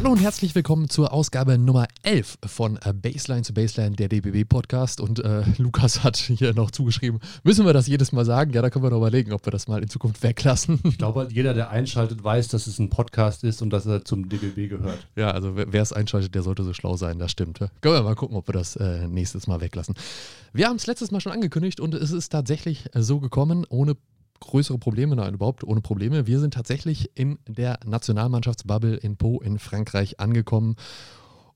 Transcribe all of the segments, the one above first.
Hallo und herzlich willkommen zur Ausgabe Nummer 11 von äh, Baseline zu Baseline, der DBB Podcast. Und äh, Lukas hat hier noch zugeschrieben, müssen wir das jedes Mal sagen? Ja, da können wir doch überlegen, ob wir das mal in Zukunft weglassen. Ich glaube, jeder, der einschaltet, weiß, dass es ein Podcast ist und dass er zum DBB gehört. Ja, also wer es einschaltet, der sollte so schlau sein, das stimmt. Können wir mal gucken, ob wir das äh, nächstes Mal weglassen. Wir haben es letztes Mal schon angekündigt und es ist tatsächlich äh, so gekommen, ohne größere Probleme, nein, überhaupt ohne Probleme. Wir sind tatsächlich in der Nationalmannschaftsbubble in Po in Frankreich angekommen.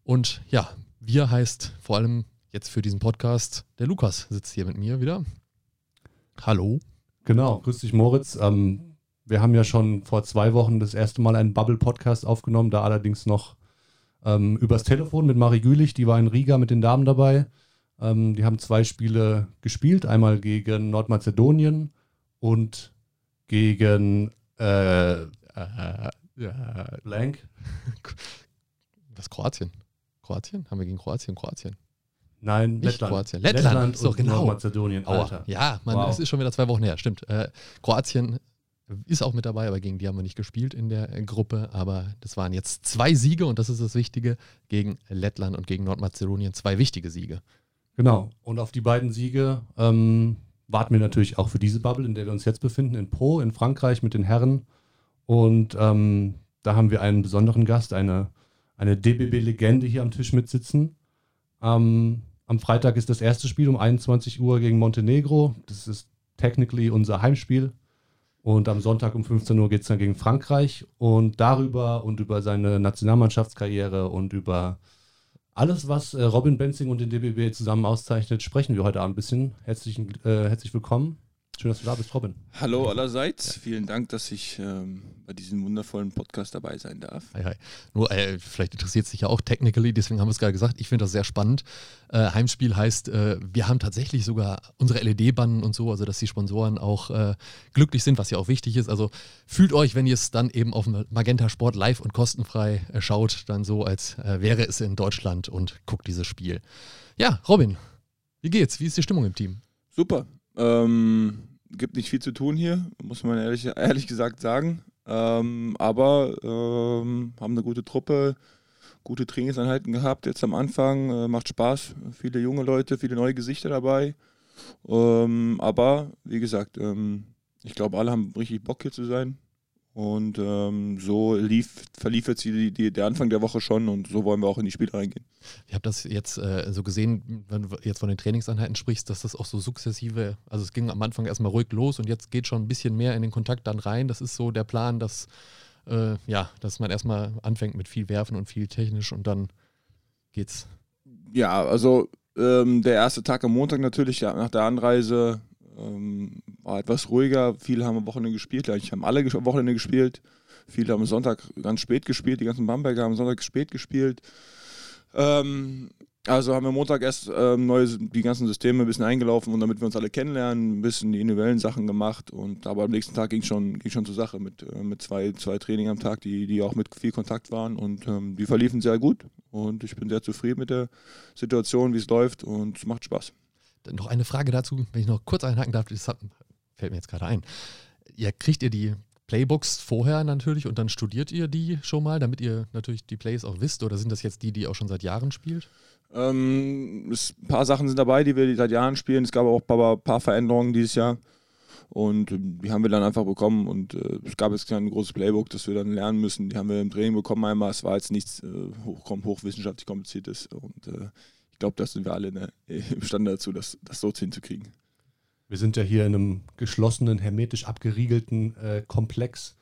Und ja, wir heißt vor allem jetzt für diesen Podcast, der Lukas sitzt hier mit mir wieder. Hallo. Genau, grüß dich Moritz. Ähm, wir haben ja schon vor zwei Wochen das erste Mal einen Bubble-Podcast aufgenommen, da allerdings noch ähm, übers Telefon mit Marie Gülich, die war in Riga mit den Damen dabei. Ähm, die haben zwei Spiele gespielt, einmal gegen Nordmazedonien und gegen äh, äh, äh, Blank. Was Kroatien? Kroatien? Haben wir gegen Kroatien? Kroatien. Nein, Nicht Lettland. Kroatien. Lettland, Lettland so, und genau. Nordmazedonien, Aua. Alter. Ja, man, Wow. es ist schon wieder zwei Wochen her, stimmt. Äh, Kroatien ist auch mit dabei, aber gegen die haben wir nicht gespielt in der Gruppe. Aber das waren jetzt zwei Siege und das ist das Wichtige gegen Lettland und gegen Nordmazedonien. Zwei wichtige Siege. Genau. Und auf die beiden Siege ähm, warten wir natürlich auch für diese Bubble, in der wir uns jetzt befinden, in Po, in Frankreich mit den Herren. Und ähm, da haben wir einen besonderen Gast, eine, eine DBB-Legende hier am Tisch mitsitzen. Ähm, am Freitag ist das erste Spiel um 21 Uhr gegen Montenegro. Das ist technically unser Heimspiel. Und am Sonntag um 15 Uhr geht es dann gegen Frankreich. Und darüber und über seine Nationalmannschaftskarriere und über alles, was äh, Robin Benzing und den DBB zusammen auszeichnet, sprechen wir heute Abend ein bisschen. Herzlichen, äh, herzlich willkommen. Schön, dass du da bist, Robin. Hallo allerseits, vielen Dank, dass ich ähm, bei diesem wundervollen Podcast dabei sein darf. Hi, hi. Nur, äh, vielleicht interessiert es dich ja auch technically, deswegen haben wir es gerade gesagt. Ich finde das sehr spannend. Äh, Heimspiel heißt, äh, wir haben tatsächlich sogar unsere LED-Bannen und so, also dass die Sponsoren auch äh, glücklich sind, was ja auch wichtig ist. Also fühlt euch, wenn ihr es dann eben auf Magenta Sport live und kostenfrei äh, schaut, dann so, als äh, wäre es in Deutschland und guckt dieses Spiel. Ja, Robin, wie geht's? Wie ist die Stimmung im Team? Super. Ähm, gibt nicht viel zu tun hier, muss man ehrlich, ehrlich gesagt sagen. Ähm, aber ähm, haben eine gute Truppe, gute Trainingseinheiten gehabt jetzt am Anfang. Äh, macht Spaß. Viele junge Leute, viele neue Gesichter dabei. Ähm, aber wie gesagt, ähm, ich glaube, alle haben richtig Bock hier zu sein. Und ähm, so lief, verlief jetzt die, die, der Anfang der Woche schon und so wollen wir auch in die Spiele reingehen. Ich habe das jetzt äh, so gesehen, wenn du jetzt von den Trainingseinheiten sprichst, dass das auch so sukzessive, also es ging am Anfang erstmal ruhig los und jetzt geht schon ein bisschen mehr in den Kontakt dann rein. Das ist so der Plan, dass, äh, ja, dass man erstmal anfängt mit viel Werfen und viel technisch und dann geht's. Ja, also ähm, der erste Tag am Montag natürlich ja, nach der Anreise ähm, war etwas ruhiger. Viele haben am Wochenende gespielt, eigentlich haben alle am Wochenende gespielt. Viele haben Sonntag ganz spät gespielt, die ganzen Bamberger haben Sonntag spät gespielt. Ähm, also haben wir Montag erst ähm, neue, die ganzen Systeme ein bisschen eingelaufen und damit wir uns alle kennenlernen, ein bisschen die individuellen Sachen gemacht. Und aber am nächsten Tag ging schon, ging schon zur Sache mit, äh, mit zwei, zwei Trainingen am Tag, die, die auch mit viel Kontakt waren und ähm, die verliefen sehr gut. Und ich bin sehr zufrieden mit der Situation, wie es läuft und es macht Spaß. Noch eine Frage dazu, wenn ich noch kurz einhaken darf, das hat, fällt mir jetzt gerade ein. Ihr kriegt ihr die Playbooks vorher natürlich und dann studiert ihr die schon mal, damit ihr natürlich die Plays auch wisst? Oder sind das jetzt die, die auch schon seit Jahren spielt? Ähm, es, ein paar Sachen sind dabei, die wir seit Jahren spielen. Es gab auch ein paar, Veränderungen dieses Jahr. Und äh, die haben wir dann einfach bekommen. Und äh, es gab jetzt kein großes Playbook, das wir dann lernen müssen. Die haben wir im Training bekommen einmal. Es war jetzt nichts äh, hoch, hochwissenschaftlich kompliziertes. Und äh, ich glaube, da sind wir alle ne, imstande dazu, das, das so hinzukriegen. Wir sind ja hier in einem geschlossenen, hermetisch abgeriegelten äh, Komplex,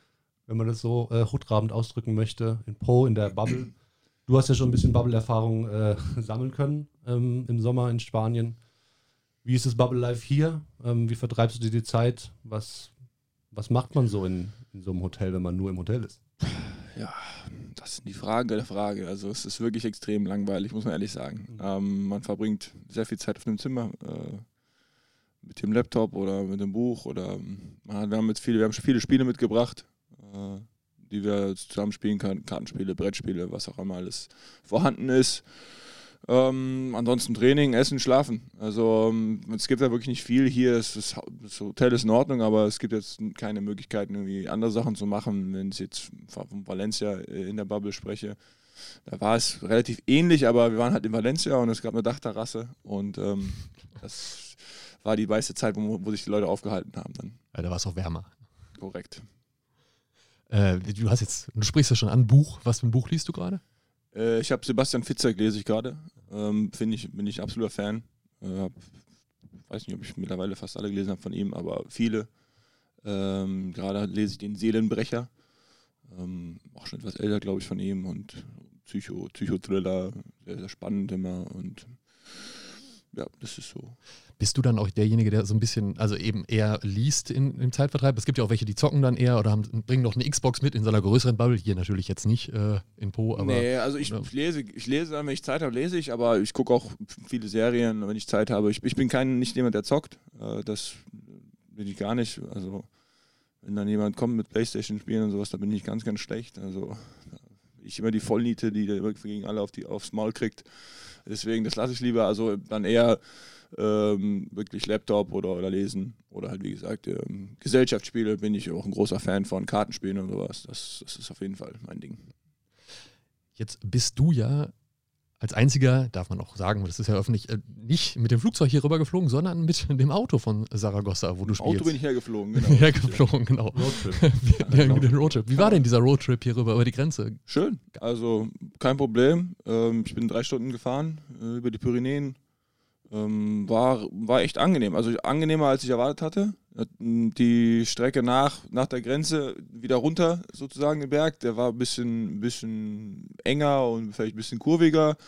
wenn man das so äh, hutrabend ausdrücken möchte, in Po, in der Bubble. Du hast ja schon ein bisschen Bubble-Erfahrung äh, sammeln können ähm, im Sommer in Spanien. Wie ist das Bubble Life hier? Ähm, wie vertreibst du dir die Zeit? Was, was macht man so in, in so einem Hotel, wenn man nur im Hotel ist? Ja, das ist die Frage der Frage. Also es ist wirklich extrem langweilig, muss man ehrlich sagen. Ähm, man verbringt sehr viel Zeit auf dem Zimmer äh, mit dem Laptop oder mit dem Buch oder ähm, hat, wir haben jetzt viele, wir haben schon viele Spiele mitgebracht, äh, die wir zusammen spielen können, Kartenspiele, Brettspiele, was auch immer alles vorhanden ist. Ähm, ansonsten Training, Essen, Schlafen. Also ähm, es gibt ja wirklich nicht viel hier. Es ist, das Hotel ist in Ordnung, aber es gibt jetzt keine Möglichkeiten, irgendwie andere Sachen zu machen. Wenn ich jetzt von Valencia in der Bubble spreche, da war es relativ ähnlich, aber wir waren halt in Valencia und es gab eine Dachterrasse und ähm, das war die meiste Zeit, wo, wo, sich die Leute aufgehalten haben dann. Ja, da war es auch wärmer. Korrekt. Äh, du hast jetzt, du sprichst ja schon an Buch. Was für ein Buch liest du gerade? Äh, ich habe Sebastian Fitzek lese ich gerade. Ähm, Finde ich, bin ich absoluter Fan. Äh, weiß nicht, ob ich mittlerweile fast alle gelesen habe von ihm, aber viele. Ähm, gerade lese ich den Seelenbrecher. Ähm, auch schon etwas älter, glaube ich, von ihm und Psycho, Psychothriller, sehr, sehr spannend immer und ja, das ist so. Bist du dann auch derjenige, der so ein bisschen, also eben eher liest in, im Zeitvertreib? Es gibt ja auch welche, die zocken dann eher oder haben, bringen noch eine Xbox mit in so einer größeren Bubble. Hier natürlich jetzt nicht äh, in Po, aber. Nee, also ich, ich, lese, ich lese dann, wenn ich Zeit habe, lese ich, aber ich gucke auch viele Serien, wenn ich Zeit habe. Ich, ich bin kein, nicht jemand, der zockt. Äh, das bin ich gar nicht. Also, wenn dann jemand kommt mit Playstation spielen und sowas, da bin ich ganz, ganz schlecht. Also, ich immer die Vollniete, die der gegen alle auf die, aufs Maul kriegt. Deswegen, das lasse ich lieber. Also dann eher ähm, wirklich Laptop oder, oder lesen. Oder halt, wie gesagt, ähm, Gesellschaftsspiele bin ich auch ein großer Fan von, Kartenspielen und sowas. Das, das ist auf jeden Fall mein Ding. Jetzt bist du ja als einziger, darf man auch sagen, das ist ja öffentlich, äh, nicht mit dem Flugzeug hier rüber geflogen, sondern mit dem Auto von Saragossa, wo du spielst. Auto bin ich hergeflogen, genau. hergeflogen, genau. Roadtrip. ja, genau. Roadtrip. Wie war denn dieser Roadtrip hier rüber über die Grenze? Schön, also kein Problem. Ähm, ich bin drei Stunden gefahren äh, über die Pyrenäen. Ähm, war, war echt angenehm, also angenehmer als ich erwartet hatte. Die Strecke nach, nach der Grenze wieder runter, sozusagen den Berg, der war ein bisschen, bisschen enger und vielleicht ein bisschen kurviger.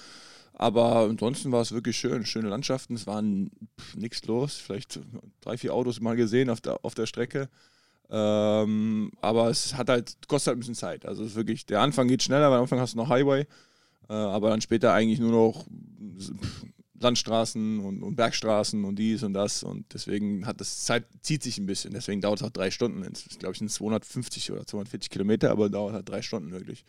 Aber ansonsten war es wirklich schön. Schöne Landschaften, es war nichts los. Vielleicht drei, vier Autos mal gesehen auf der, auf der Strecke. Ähm, aber es hat halt, kostet halt ein bisschen Zeit. Also es ist wirklich, der Anfang geht schneller, weil am Anfang hast du noch Highway. Äh, aber dann später eigentlich nur noch Landstraßen und, und, Bergstraßen und dies und das. Und deswegen hat das Zeit, zieht sich ein bisschen. Deswegen dauert es auch drei Stunden. Es ist, glaube ich, sind 250 oder 240 Kilometer, aber dauert halt drei Stunden wirklich.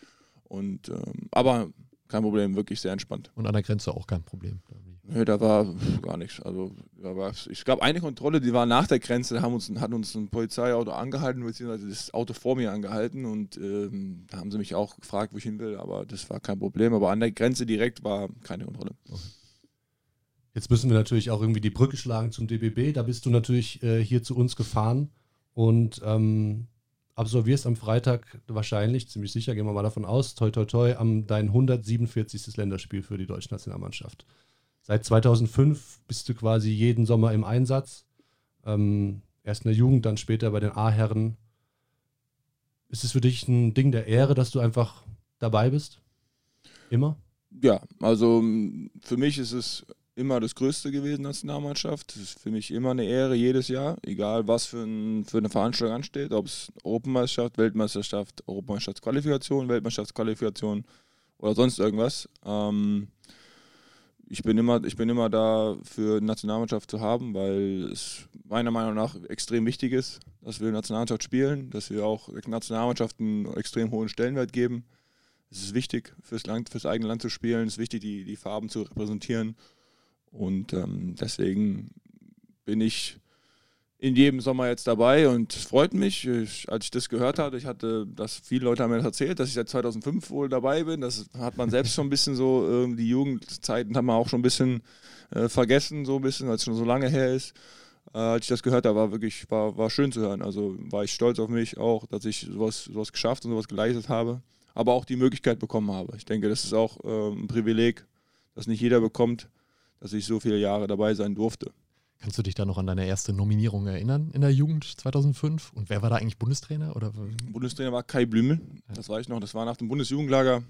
Und ähm, aber kein Problem, wirklich sehr entspannt. Und an der Grenze auch kein Problem. Nö, da war gar nichts. Also da war, es gab eine Kontrolle, die war nach der Grenze, haben uns, hat uns ein Polizeiauto angehalten, beziehungsweise das Auto vor mir angehalten und ähm, da haben sie mich auch gefragt, wo ich hin will, aber das war kein Problem. Aber an der Grenze direkt war keine Kontrolle. Okay. Jetzt müssen wir natürlich auch irgendwie die Brücke schlagen zum DBB. Da bist du natürlich äh, hier zu uns gefahren und ähm, absolvierst am Freitag wahrscheinlich, ziemlich sicher, gehen wir mal davon aus, toi toi toi, am dein 147. Länderspiel für die deutsche Nationalmannschaft. Seit 2005 bist du quasi jeden Sommer im Einsatz. Ähm, erst in der Jugend, dann später bei den A-Herren. Ist es für dich ein Ding der Ehre, dass du einfach dabei bist? Immer? Ja, also für mich ist es immer das Größte gewesen, Nationalmannschaft. Das ist für mich immer eine Ehre jedes Jahr, egal was für, ein, für eine Veranstaltung ansteht, ob es Europameisterschaft, Weltmeisterschaft, Europameisterschaftsqualifikation, Weltmeisterschaftsqualifikation oder sonst irgendwas. Ähm, ich bin immer, ich bin immer da für Nationalmannschaft zu haben, weil es meiner Meinung nach extrem wichtig ist, dass wir Nationalmannschaft spielen, dass wir auch Nationalmannschaft einen extrem hohen Stellenwert geben. Es ist wichtig, fürs, Land, fürs eigene Land zu spielen, es ist wichtig, die, die Farben zu repräsentieren. Und ähm, deswegen bin ich in jedem Sommer jetzt dabei und es freut mich. Ich, als ich das gehört hatte, ich hatte das, viele Leute haben mir erzählt, dass ich seit 2005 wohl dabei bin. Das hat man selbst schon ein bisschen so, äh, die Jugendzeiten haben wir auch schon ein bisschen äh, vergessen, so ein bisschen, weil es schon so lange her ist. Äh, als ich das gehört habe, war wirklich, war, war schön zu hören. Also war ich stolz auf mich auch, dass ich sowas, sowas geschafft und sowas geleistet habe, aber auch die Möglichkeit bekommen habe. Ich denke, das ist auch äh, ein Privileg, das nicht jeder bekommt dass ich so viele Jahre dabei sein durfte. Kannst du dich da noch an deine erste Nominierung erinnern in der Jugend 2005? Und wer war da eigentlich Bundestrainer? Oder? Bundestrainer war Kai Blümel, das weiß ich noch. Das war nach dem Bundesjugendlager.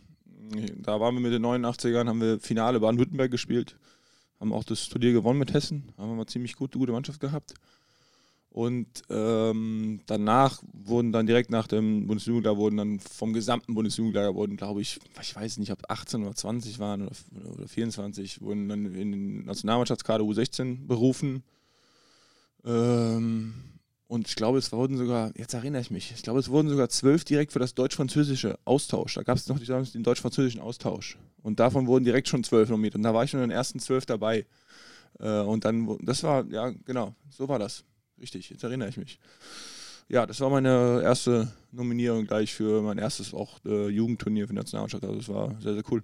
Da waren wir mit den 89ern, haben wir Finale Baden-Württemberg gespielt, haben auch das Turnier gewonnen mit Hessen, haben wir mal ziemlich gut, gute Mannschaft gehabt. Und ähm, danach wurden dann direkt nach dem Bundesjugendlager wurden dann vom gesamten Bundesjugendlager wurden, glaube ich, ich weiß nicht, ob 18 oder 20 waren oder, oder 24, wurden dann in den Nationalmannschaftskader U16 berufen. Ähm, und ich glaube, es wurden sogar, jetzt erinnere ich mich, ich glaube, es wurden sogar zwölf direkt für das deutsch-französische Austausch. Da gab es noch den deutsch-französischen Austausch. Und davon wurden direkt schon zwölf nominiert. Und da war ich schon in den ersten zwölf dabei. Äh, und dann, das war, ja, genau, so war das. Richtig, jetzt erinnere ich mich. ja, das war meine erste Nominierung gleich für mein erstes auch äh, Jugendturnier für die Nationalmannschaft. Also das war sehr, sehr cool.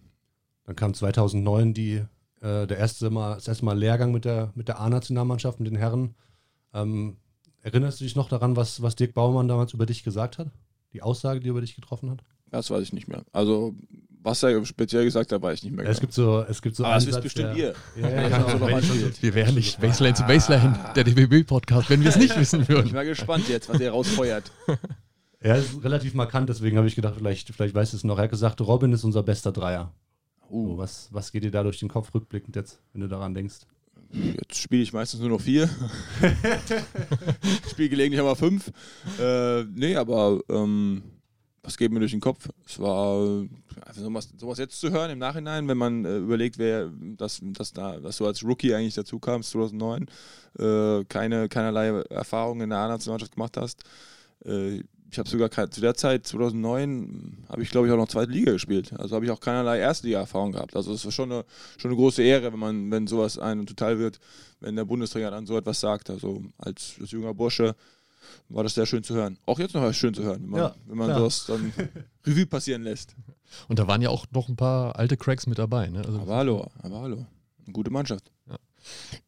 Dann kam 2009 die, äh, der erste Mal, das erste Mal Lehrgang mit der, mit der A-Nationalmannschaft, mit den Herren. Ähm, erinnerst du dich noch daran, was, was Dirk Baumann damals über dich gesagt hat? Die Aussage, die er über dich getroffen hat? Das weiß ich nicht mehr. Also, was er speziell gesagt hat, weiß ich nicht mehr. Ja, es gibt so, es gibt so Aber das wisst bestimmt ihr. Ja, ja, Ja, genau. so. Wir wären nicht Baseline zu Baseline, der DBB-Podcast, wenn wir es nicht wissen Ich bin würden. mal gespannt jetzt, was ihr rausfeuert. Er ist relativ markant, deswegen habe ich gedacht, vielleicht, vielleicht weißt du es noch. Er hat gesagt, Robin ist unser bester Dreier. So, Uh, was, was geht dir da durch den Kopf rückblickend jetzt, wenn du daran denkst? jetzt spiele ich meistens nur noch vier. ich spiele gelegentlich auch mal fünf. Äh, nee, aber ähm, was geht mir durch den Kopf? Es war einfach sowas, sowas jetzt zu hören im Nachhinein, wenn man äh, überlegt, wer dass, dass, da, dass du als Rookie eigentlich dazu kamst 2009, äh, keine, keinerlei Erfahrung in der A-Nationalmannschaft gemacht hast. Äh, ich habe sogar zu der Zeit, 2009, habe ich glaube ich auch noch zweite Liga gespielt. Also habe ich auch keinerlei Erstliga-Erfahrung gehabt. Also es war schon eine, schon eine große Ehre, wenn man, wenn sowas einem total wird, wenn der Bundestrainer dann so etwas sagt. Also als, als junger Bursche war das sehr schön zu hören. Auch jetzt noch schön zu hören, wenn man, Ja, wenn man das dann Revue passieren lässt. Und da waren ja auch noch ein paar alte Cracks mit dabei. Ne? Also, Aber hallo, aber hallo. Eine gute Mannschaft.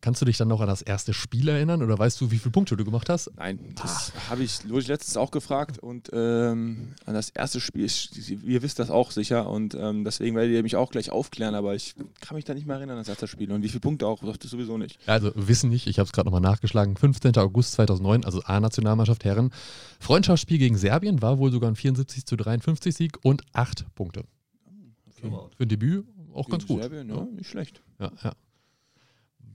Kannst du dich dann noch an das erste Spiel erinnern oder weißt du, wie viele Punkte du gemacht hast? Nein, das habe ich, ich letztens auch gefragt und ähm, an das erste Spiel, ich, ihr wisst das auch sicher und ähm, deswegen werdet ihr mich auch gleich aufklären, aber ich kann mich da nicht mehr erinnern an das erste Spiel und wie viele Punkte auch, ihr sowieso nicht. Also wissen nicht, ich habe es gerade nochmal nachgeschlagen. 15. August 2009, also A-Nationalmannschaft Herren. Freundschaftsspiel gegen Serbien war wohl sogar ein 74 zu 53 Sieg und 8 Punkte. Für ein Debüt auch ganz Gegen gut. Serbien, ja, nicht schlecht. Ja, ja.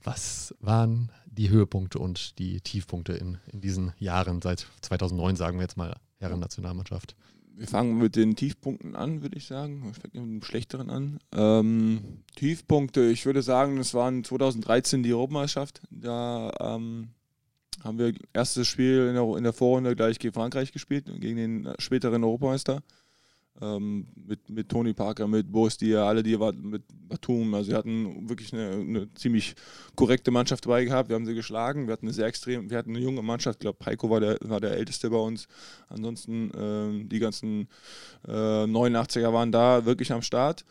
Was waren die Höhepunkte und die Tiefpunkte in, in diesen Jahren seit 2009, sagen wir jetzt mal, Herren-Nationalmannschaft? Wir fangen mit den Tiefpunkten an, würde ich sagen. Ich fange mit dem Schlechteren an. Ähm, Tiefpunkte, ich würde sagen, das waren 2013 die Europameisterschaft. Da ähm, haben wir erstes Spiel in der, in der Vorrunde gleich gegen Frankreich gespielt, gegen den späteren Europameister. Ähm, mit, mit Tony Parker, mit Boris Dia, alle die mit Batum. Also wir hatten wirklich eine, eine ziemlich korrekte Mannschaft dabei gehabt. Wir haben sie geschlagen. Wir hatten eine sehr extrem, wir hatten eine junge Mannschaft. Ich glaube, Heiko war der, war der älteste bei uns. Ansonsten ähm, die ganzen äh, 89er waren da wirklich am Start.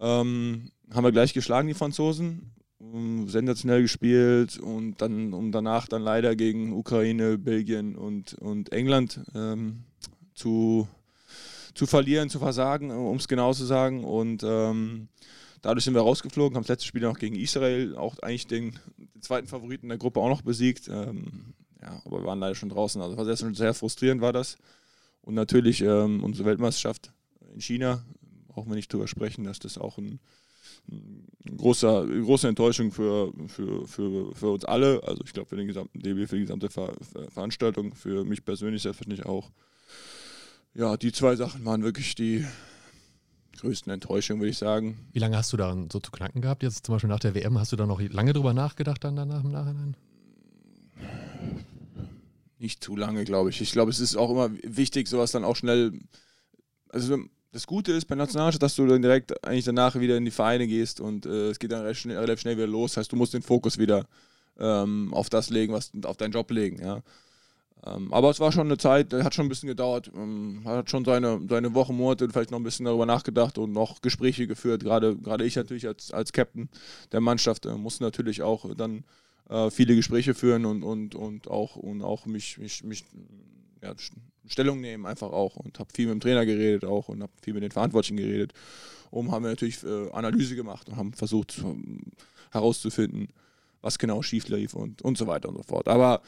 Ähm, haben wir gleich geschlagen, die Franzosen. Ähm, sensationell gespielt und dann um danach dann leider gegen Ukraine, Belgien und, und England ähm, zu, zu verlieren, zu versagen, um es genau zu sagen. Und ähm, dadurch sind wir rausgeflogen, haben das letzte Spiel noch gegen Israel, auch eigentlich den, den zweiten Favoriten der Gruppe auch noch besiegt. Ähm, ja, aber wir waren leider schon draußen. Also war sehr, sehr frustrierend war das. Und natürlich ähm, unsere Weltmeisterschaft in China, brauchen wir nicht drüber sprechen, dass das auch ein, ein großer, große Enttäuschung für, für, für, für uns alle. Also ich glaube für den gesamten DB, für die gesamte Ver Veranstaltung, für mich persönlich selbstverständlich auch. Ja, die zwei Sachen waren wirklich die größten Enttäuschungen, würde ich sagen. Wie lange hast du da so zu knacken gehabt? Jetzt zum Beispiel nach der WM, hast du da noch lange drüber nachgedacht dann danach im Nachhinein? Nicht zu lange, glaube ich. Ich glaube, es ist auch immer wichtig, sowas dann auch schnell. Also das Gute ist bei Nationalmannschaft, dass du dann direkt eigentlich danach wieder in die Vereine gehst und äh, es geht dann recht schnell, relativ schnell wieder los. Das heißt, du musst den Fokus wieder ähm, auf das legen, was auf deinen Job legen, ja. Ähm, aber es war schon eine Zeit, hat schon ein bisschen gedauert, ähm, hat schon seine, seine Wochen, Monate vielleicht noch ein bisschen darüber nachgedacht und noch Gespräche geführt. Gerade, ich natürlich als, als Captain der Mannschaft äh, musste natürlich auch dann äh, viele Gespräche führen und, und, und auch, und auch mich, mich, mich ja, Stellung nehmen einfach auch und habe viel mit dem Trainer geredet auch und habe viel mit den Verantwortlichen geredet. Und haben wir natürlich äh, Analyse gemacht und haben versucht ähm, herauszufinden, was genau schief lief und, und so weiter und so fort. Aber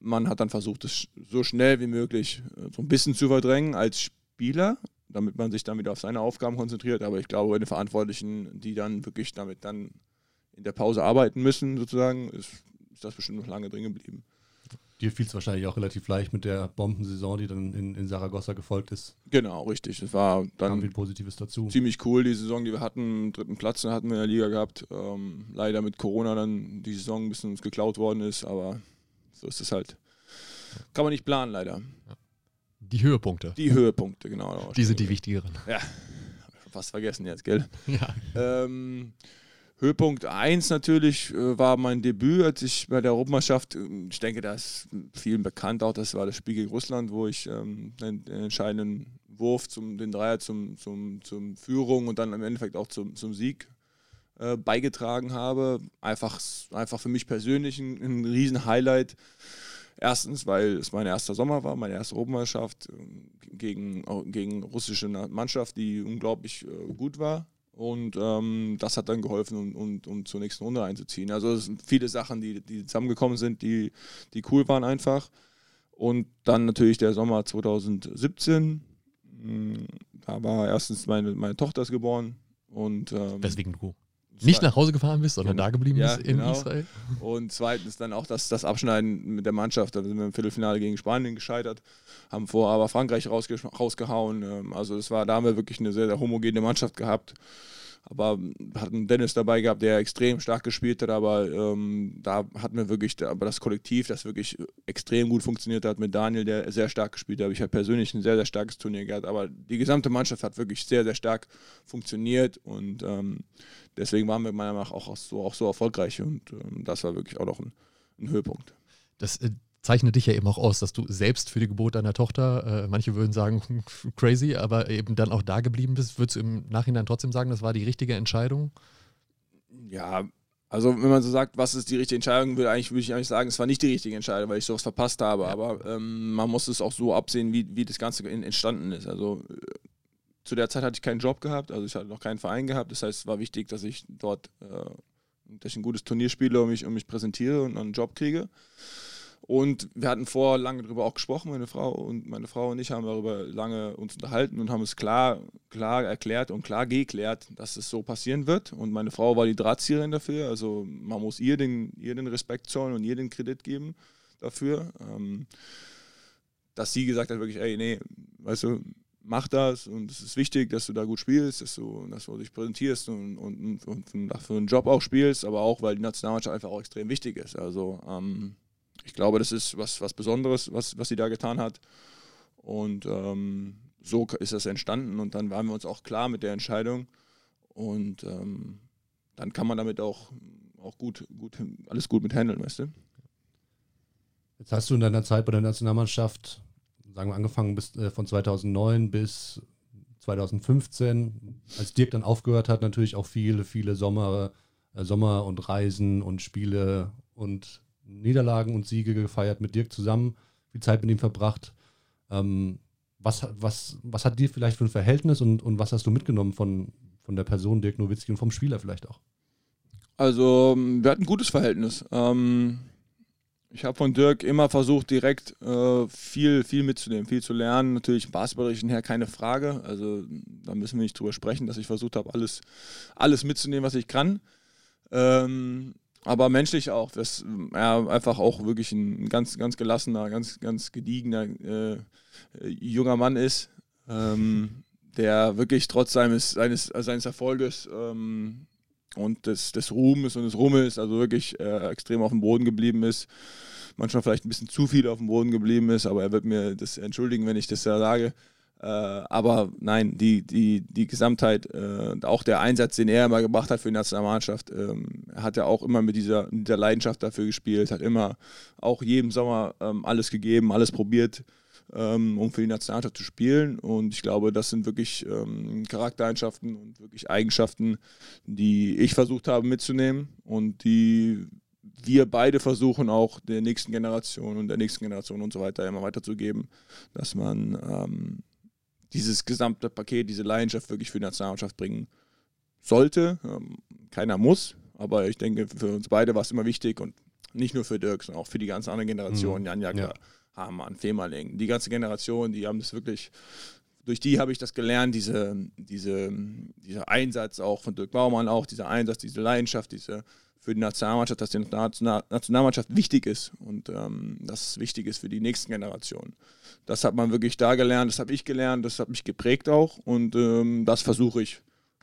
man hat dann versucht, es so schnell wie möglich äh, so ein bisschen zu verdrängen als Spieler, damit man sich dann wieder auf seine Aufgaben konzentriert. Aber ich glaube, die Verantwortlichen, die dann wirklich damit dann in der Pause arbeiten müssen, sozusagen, ist, ist das bestimmt noch lange drin geblieben. Dir fiel es wahrscheinlich auch relativ leicht mit der Bombensaison, die dann in, in Saragossa gefolgt ist. Genau, richtig. Es war dann viel Positives dazu. ziemlich cool, die Saison, die wir hatten. Dritten Platz hatten wir in der Liga gehabt. Ähm, leider mit Corona dann die Saison ein bisschen uns geklaut worden ist, aber so ist es halt. Kann man nicht planen, leider. Die Höhepunkte. Die Höhepunkte, genau. Die sind die wichtigeren. Fast vergessen jetzt, gell? Ja. Ähm, Höhepunkt 1 natürlich äh, war mein Debüt, als ich bei der Europameisterschaft, äh, ich denke, das ist vielen bekannt auch, das war das Spiel gegen Russland, wo ich ähm, den, den, entscheidenden Wurf, zum, den Dreier zum, zum, zum Führung und dann im Endeffekt auch zum, zum Sieg äh, beigetragen habe. Einfach, einfach für mich persönlich ein, ein Riesen-Highlight. Erstens, weil es mein erster Sommer war, meine erste Europameisterschaft äh, gegen, gegen russische Mannschaft, die unglaublich äh, gut war. Und ähm, das hat dann geholfen, um, um, um, zur nächsten Runde einzuziehen. Also es sind viele Sachen, die, die zusammengekommen sind, die, die cool waren einfach. Und dann natürlich der Sommer 2017. Hm, da war erstens meine, meine Tochter ist geboren. Und, ähm, Weswegen du nicht nach Hause gefahren bist, sondern da geblieben ja, bist in genau. Israel. Und zweitens dann auch das, das Abschneiden mit der Mannschaft. Da sind wir im Viertelfinale gegen Spanien gescheitert, haben vor aber Frankreich rausge rausgehauen. Ähm, also das war, da haben wir wirklich eine sehr, sehr homogene Mannschaft gehabt aber hatten Dennis dabei gehabt, der extrem stark gespielt hat, aber ähm, da hatten wir wirklich, aber das Kollektiv, das wirklich extrem gut funktioniert hat mit Daniel, der sehr stark gespielt hat. Ich habe persönlich ein sehr, sehr starkes Turnier gehabt, aber die gesamte Mannschaft hat wirklich sehr, sehr stark funktioniert und ähm, deswegen waren wir meiner Meinung nach auch so, auch so erfolgreich und ähm, das war wirklich auch noch ein, ein Höhepunkt. Das, äh, zeichnet dich ja eben auch aus, dass du selbst für die Geburt deiner Tochter, äh, manche würden sagen crazy, aber eben dann auch da geblieben bist. Würdest du im Nachhinein trotzdem sagen, das war die richtige Entscheidung? Ja, also wenn man so sagt, was ist die richtige Entscheidung, würde, eigentlich, würde ich eigentlich sagen, es war nicht die richtige Entscheidung, weil ich sowas verpasst habe. Ja. Aber ähm, man muss es auch so absehen, wie, wie das Ganze entstanden ist. Also äh, zu der Zeit hatte ich keinen Job gehabt, also ich hatte noch keinen Verein gehabt. Das heißt, es war wichtig, dass ich dort äh, dass ich ein gutes Turnier spiele und mich, und mich präsentiere und einen Job kriege. Und wir hatten vor lange darüber auch gesprochen, meine Frau und meine Frau und ich haben darüber lange uns unterhalten und haben es klar, klar erklärt und klar geklärt, dass es so passieren wird. Und meine Frau war die Drahtzieherin dafür. Also man muss ihr den, ihr den Respekt zollen und ihr den Kredit geben dafür. Ähm, dass sie gesagt hat, wirklich, ey, nee, weißt du, mach das und es ist wichtig, dass du da gut spielst, dass du, dass du dich präsentierst und, und, und, und für einen Job auch spielst, aber auch, weil die Nationalmannschaft einfach auch extrem wichtig ist. Also ähm, ich glaube, das ist was, was Besonderes, was, was sie da getan hat. Und ähm, so ist das entstanden und dann waren wir uns auch klar mit der Entscheidung. Und ähm, dann kann man damit auch, auch gut, gut, alles gut mit handeln, weißt du? Jetzt hast du in deiner Zeit bei der Nationalmannschaft, sagen wir angefangen bis, äh, von 2009 bis 2015, als Dirk dann aufgehört hat, natürlich auch viele, viele Sommer, äh, Sommer und Reisen und Spiele und Niederlagen und Siege gefeiert mit Dirk zusammen, viel Zeit mit ihm verbracht. Ähm, was, was, was hat dir vielleicht für ein Verhältnis und, und was hast du mitgenommen von, von der Person Dirk Nowitzki und vom Spieler vielleicht auch? Also, wir hatten ein gutes Verhältnis. Ähm, ich habe von Dirk immer versucht, direkt äh, viel, viel mitzunehmen, viel zu lernen. Natürlich basketballerischen her keine Frage. Also, da müssen wir nicht drüber sprechen, dass ich versucht habe, alles, alles mitzunehmen, was ich kann. Ähm, aber menschlich auch, dass er einfach auch wirklich ein ganz, ganz gelassener, ganz, ganz gediegener äh, junger Mann ist, ähm, der wirklich trotz seines, seines, seines Erfolges ähm, und des, des Ruhmes und des Rummels, also wirklich äh, extrem auf dem Boden geblieben ist. Manchmal vielleicht ein bisschen zu viel auf dem Boden geblieben ist, aber er wird mir das entschuldigen, wenn ich das da sage. Äh, aber nein, die, die, die Gesamtheit, äh, auch der Einsatz, den er immer gebracht hat für die Nationalmannschaft, ähm, hat er auch immer mit dieser, mit dieser Leidenschaft dafür gespielt, hat immer auch jedem Sommer ähm, alles gegeben, alles probiert, ähm, um für die Nationalmannschaft zu spielen. Und ich glaube, das sind wirklich ähm, Charaktereigenschaften und wirklich Eigenschaften, die ich versucht habe mitzunehmen und die wir beide versuchen auch der nächsten Generation und der nächsten Generation und so weiter immer weiterzugeben, dass man ähm, dieses gesamte Paket, diese Leidenschaft wirklich für die Nationalmannschaft bringen sollte. Ähm, keiner muss, aber ich denke, für uns beide war es immer wichtig und nicht nur für Dirk, sondern auch für die ganze andere Generation, mhm. Jan Jaka, ja. Hamann, Fehmarling. Die ganze Generation, die haben das wirklich, durch die habe ich das gelernt, diese, diese, dieser Einsatz auch von Dirk Baumann, auch dieser Einsatz, diese Leidenschaft, diese für die Nationalmannschaft, dass die Nationalmannschaft wichtig ist und ähm, dass es wichtig ist für die nächsten Generationen. Das hat man wirklich da gelernt, das habe ich gelernt, das hat mich geprägt auch und ähm, das versuche ich